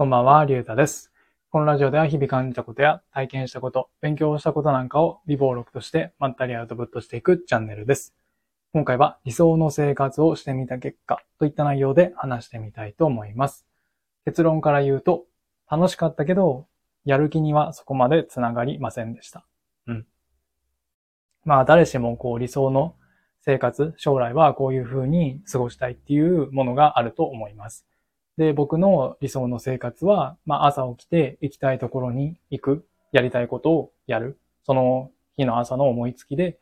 こんばんは、りゅうたです。このラジオでは日々感じたことや体験したこと、勉強したことなんかを微暴録としてまったりアウトプットしていくチャンネルです。今回は理想の生活をしてみた結果といった内容で話してみたいと思います。結論から言うと、楽しかったけど、やる気にはそこまでつながりませんでした。うん。まあ誰しもこう理想の生活、将来はこういう風に過ごしたいっていうものがあると思います。で、僕の理想の生活は、まあ朝起きて行きたいところに行く、やりたいことをやる、その日の朝の思いつきで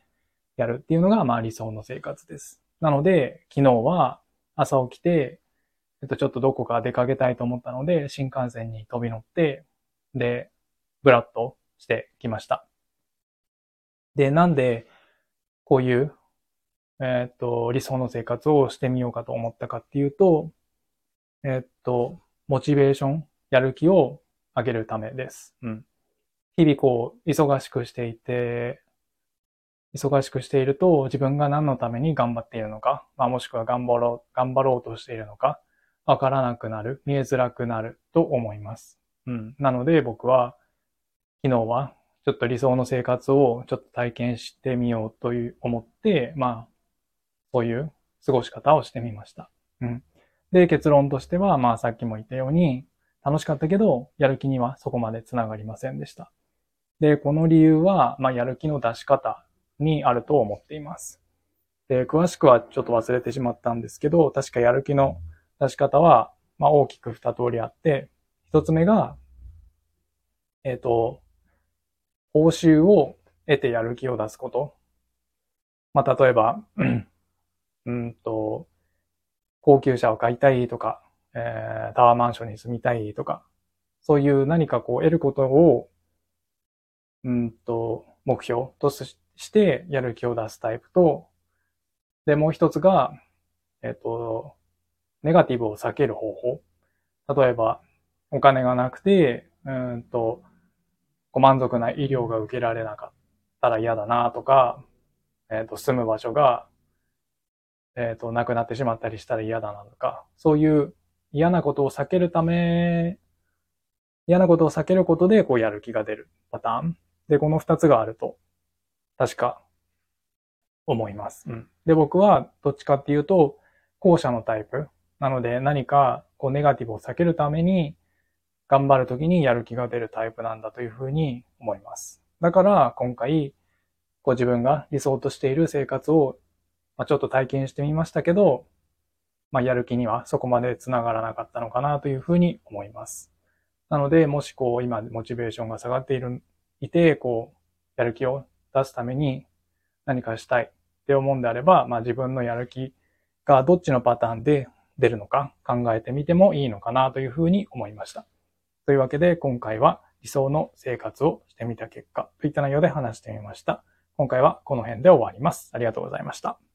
やるっていうのが、まあ理想の生活です。なので、昨日は朝起きて、えっと、ちょっとどこか出かけたいと思ったので、新幹線に飛び乗って、で、ブラッとしてきました。で、なんで、こういう、えっと、理想の生活をしてみようかと思ったかっていうと、えっと、モチベーション、やる気を上げるためです。うん。日々こう、忙しくしていて、忙しくしていると自分が何のために頑張っているのか、まあ、もしくは頑張ろう、頑張ろうとしているのか、わからなくなる、見えづらくなると思います。うん。なので僕は、昨日はちょっと理想の生活をちょっと体験してみようという思って、まあ、そういう過ごし方をしてみました。うん。で、結論としては、まあさっきも言ったように、楽しかったけど、やる気にはそこまで繋がりませんでした。で、この理由は、まあやる気の出し方にあると思っています。で、詳しくはちょっと忘れてしまったんですけど、確かやる気の出し方は、まあ大きく二通りあって、一つ目が、えっ、と、報酬を得てやる気を出すこと。まあ例えば、うんと、高級車を買いたいとか、えー、タワーマンションに住みたいとか、そういう何かこう得ることを、うんと、目標としてやる気を出すタイプと、で、もう一つが、えっ、と、ネガティブを避ける方法。例えば、お金がなくて、うんと、ご満足な医療が受けられなかったら嫌だなとか、えっ、と、住む場所がえっ、と、亡くなってしまったりしたら嫌だなとか、そういう嫌なことを避けるため、嫌なことを避けることで、こうやる気が出るパターン。で、この二つがあると、確か、思います。うん。で、僕は、どっちかっていうと、後者のタイプ。なので、何か、こう、ネガティブを避けるために、頑張るときにやる気が出るタイプなんだというふうに思います。だから、今回、こう自分が理想としている生活をまあ、ちょっと体験してみましたけど、まあ、やる気にはそこまで繋がらなかったのかなというふうに思います。なので、もしこう、今、モチベーションが下がっている、いて、こう、やる気を出すために何かしたいって思うんであれば、まあ、自分のやる気がどっちのパターンで出るのか考えてみてもいいのかなというふうに思いました。というわけで、今回は理想の生活をしてみた結果といった内容で話してみました。今回はこの辺で終わります。ありがとうございました。